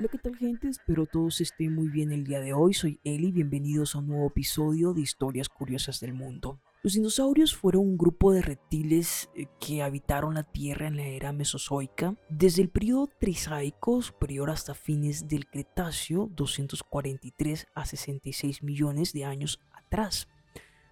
Hola, ¿qué tal gente? Espero todos estén muy bien el día de hoy. Soy Eli, bienvenidos a un nuevo episodio de Historias Curiosas del Mundo. Los dinosaurios fueron un grupo de reptiles eh, que habitaron la Tierra en la era mesozoica, desde el periodo Trisaico superior hasta fines del Cretáceo, 243 a 66 millones de años atrás.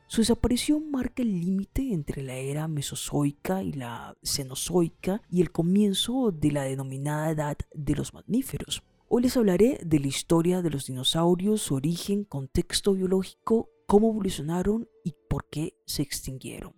Su desaparición marca el límite entre la era mesozoica y la cenozoica y el comienzo de la denominada edad de los mamíferos. Hoy les hablaré de la historia de los dinosaurios, su origen, contexto biológico, cómo evolucionaron y por qué se extinguieron.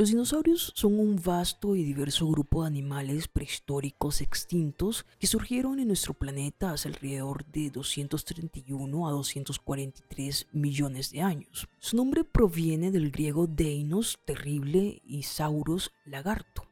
Los dinosaurios son un vasto y diverso grupo de animales prehistóricos extintos que surgieron en nuestro planeta hace alrededor de 231 a 243 millones de años. Su nombre proviene del griego deinos, terrible, y sauros, lagarto.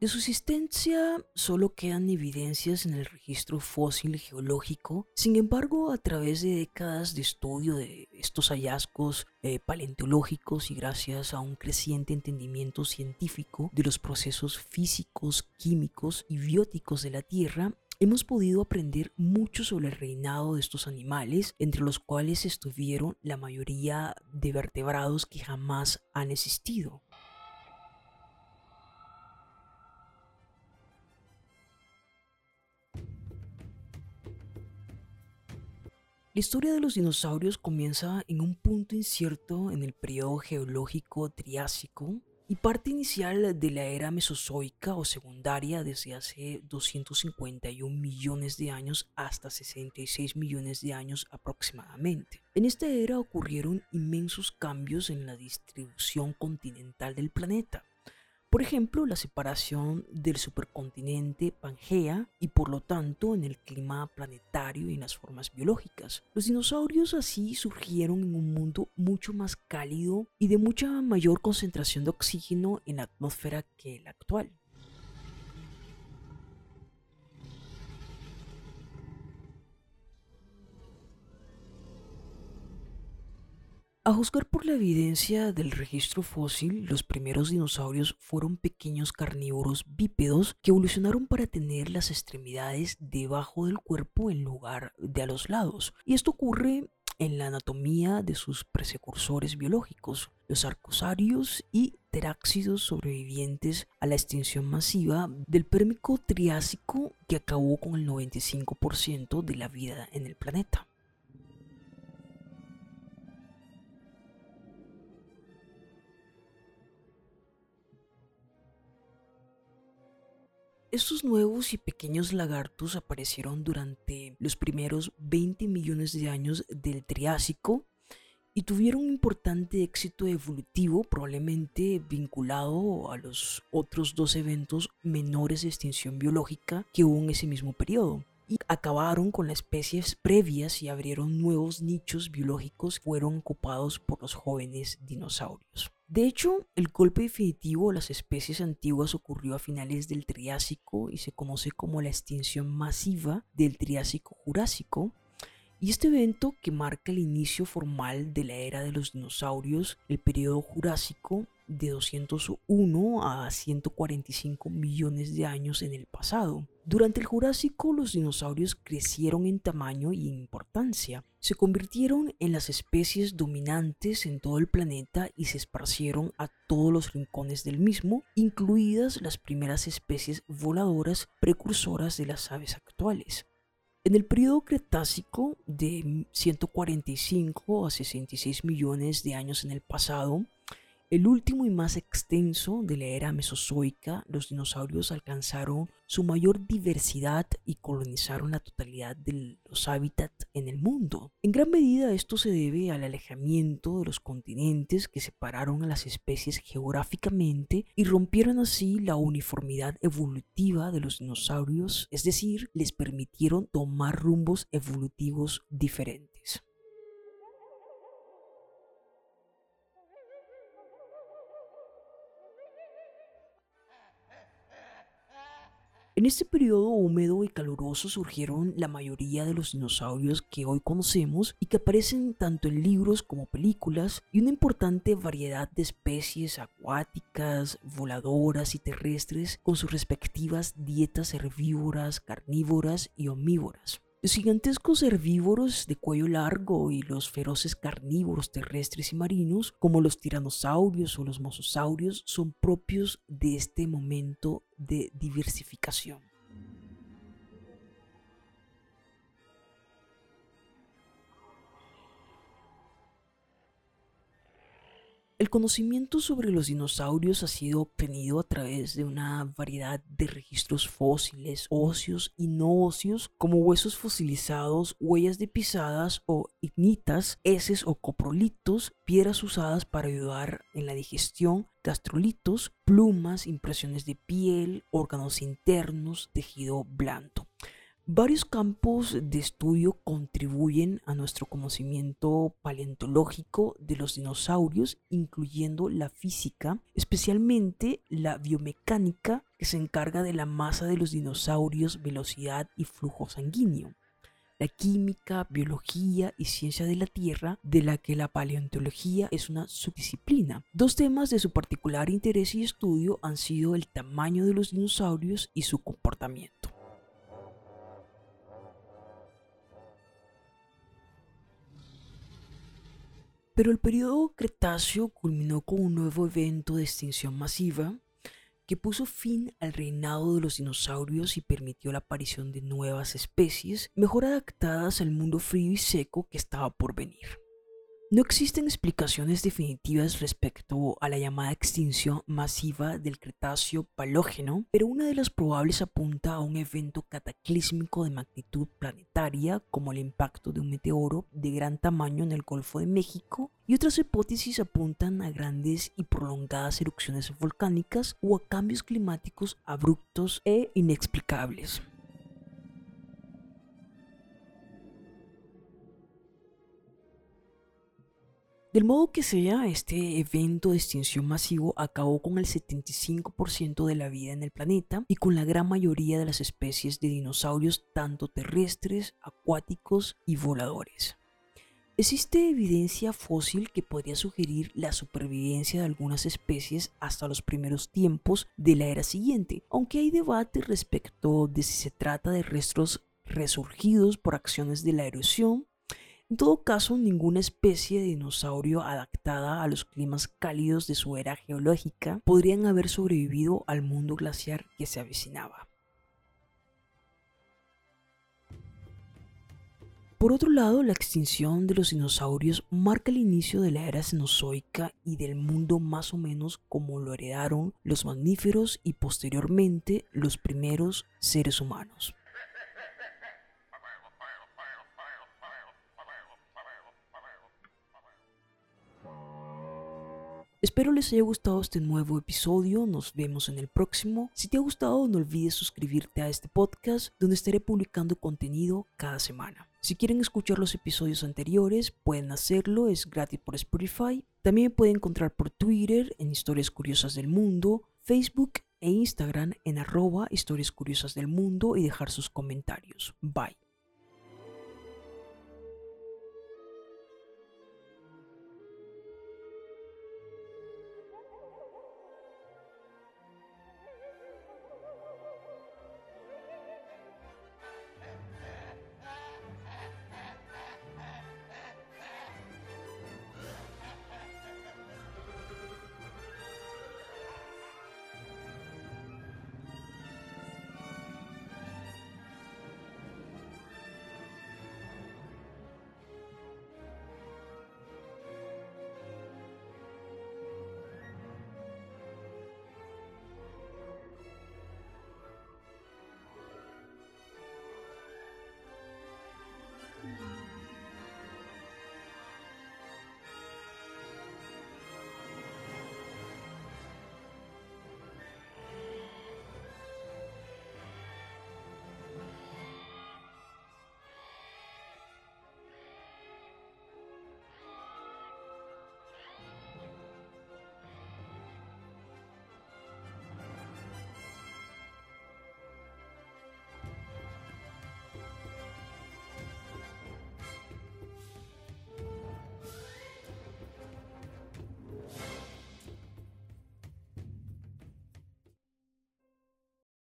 De su existencia solo quedan evidencias en el registro fósil geológico, sin embargo a través de décadas de estudio de estos hallazgos eh, paleontológicos y gracias a un creciente entendimiento científico de los procesos físicos, químicos y bióticos de la Tierra, hemos podido aprender mucho sobre el reinado de estos animales, entre los cuales estuvieron la mayoría de vertebrados que jamás han existido. La historia de los dinosaurios comienza en un punto incierto en el periodo geológico Triásico y parte inicial de la era mesozoica o secundaria desde hace 251 millones de años hasta 66 millones de años aproximadamente. En esta era ocurrieron inmensos cambios en la distribución continental del planeta por ejemplo, la separación del supercontinente Pangea y por lo tanto en el clima planetario y en las formas biológicas. Los dinosaurios así surgieron en un mundo mucho más cálido y de mucha mayor concentración de oxígeno en la atmósfera que el actual. A juzgar por la evidencia del registro fósil, los primeros dinosaurios fueron pequeños carnívoros bípedos que evolucionaron para tener las extremidades debajo del cuerpo en lugar de a los lados. Y esto ocurre en la anatomía de sus precursores biológicos, los arcosarios y teráxidos sobrevivientes a la extinción masiva del Pérmico Triásico que acabó con el 95% de la vida en el planeta. Estos nuevos y pequeños lagartos aparecieron durante los primeros 20 millones de años del Triásico y tuvieron un importante éxito evolutivo probablemente vinculado a los otros dos eventos menores de extinción biológica que hubo en ese mismo periodo y acabaron con las especies previas y abrieron nuevos nichos biológicos que fueron ocupados por los jóvenes dinosaurios. De hecho, el golpe definitivo a las especies antiguas ocurrió a finales del Triásico y se conoce como la extinción masiva del Triásico Jurásico. Y este evento, que marca el inicio formal de la era de los dinosaurios, el periodo Jurásico, de 201 a 145 millones de años en el pasado. Durante el Jurásico los dinosaurios crecieron en tamaño y importancia, se convirtieron en las especies dominantes en todo el planeta y se esparcieron a todos los rincones del mismo, incluidas las primeras especies voladoras precursoras de las aves actuales. En el periodo Cretácico de 145 a 66 millones de años en el pasado, el último y más extenso de la era mesozoica, los dinosaurios alcanzaron su mayor diversidad y colonizaron la totalidad de los hábitats en el mundo. En gran medida esto se debe al alejamiento de los continentes que separaron a las especies geográficamente y rompieron así la uniformidad evolutiva de los dinosaurios, es decir, les permitieron tomar rumbos evolutivos diferentes. En este periodo húmedo y caluroso surgieron la mayoría de los dinosaurios que hoy conocemos y que aparecen tanto en libros como películas y una importante variedad de especies acuáticas, voladoras y terrestres con sus respectivas dietas herbívoras, carnívoras y omnívoras. Los gigantescos herbívoros de cuello largo y los feroces carnívoros terrestres y marinos, como los tiranosaurios o los mosasaurios, son propios de este momento de diversificación. El conocimiento sobre los dinosaurios ha sido obtenido a través de una variedad de registros fósiles, óseos y no óseos, como huesos fosilizados, huellas de pisadas o ignitas, heces o coprolitos, piedras usadas para ayudar en la digestión, gastrolitos, plumas, impresiones de piel, órganos internos, tejido blando. Varios campos de estudio contribuyen a nuestro conocimiento paleontológico de los dinosaurios, incluyendo la física, especialmente la biomecánica, que se encarga de la masa de los dinosaurios, velocidad y flujo sanguíneo. La química, biología y ciencia de la Tierra, de la que la paleontología es una subdisciplina. Dos temas de su particular interés y estudio han sido el tamaño de los dinosaurios y su comportamiento. Pero el periodo Cretáceo culminó con un nuevo evento de extinción masiva que puso fin al reinado de los dinosaurios y permitió la aparición de nuevas especies mejor adaptadas al mundo frío y seco que estaba por venir. No existen explicaciones definitivas respecto a la llamada extinción masiva del Cretáceo Palógeno, pero una de las probables apunta a un evento cataclísmico de magnitud planetaria como el impacto de un meteoro de gran tamaño en el Golfo de México y otras hipótesis apuntan a grandes y prolongadas erupciones volcánicas o a cambios climáticos abruptos e inexplicables. Del modo que sea, este evento de extinción masivo acabó con el 75% de la vida en el planeta y con la gran mayoría de las especies de dinosaurios tanto terrestres, acuáticos y voladores. Existe evidencia fósil que podría sugerir la supervivencia de algunas especies hasta los primeros tiempos de la era siguiente, aunque hay debate respecto de si se trata de restos resurgidos por acciones de la erosión en todo caso, ninguna especie de dinosaurio adaptada a los climas cálidos de su era geológica podrían haber sobrevivido al mundo glaciar que se avecinaba. Por otro lado, la extinción de los dinosaurios marca el inicio de la era cenozoica y del mundo más o menos como lo heredaron los mamíferos y posteriormente los primeros seres humanos. Espero les haya gustado este nuevo episodio, nos vemos en el próximo. Si te ha gustado no olvides suscribirte a este podcast donde estaré publicando contenido cada semana. Si quieren escuchar los episodios anteriores pueden hacerlo, es gratis por Spotify. También me pueden encontrar por Twitter en Historias Curiosas del Mundo, Facebook e Instagram en arroba Historias Curiosas del Mundo y dejar sus comentarios. Bye.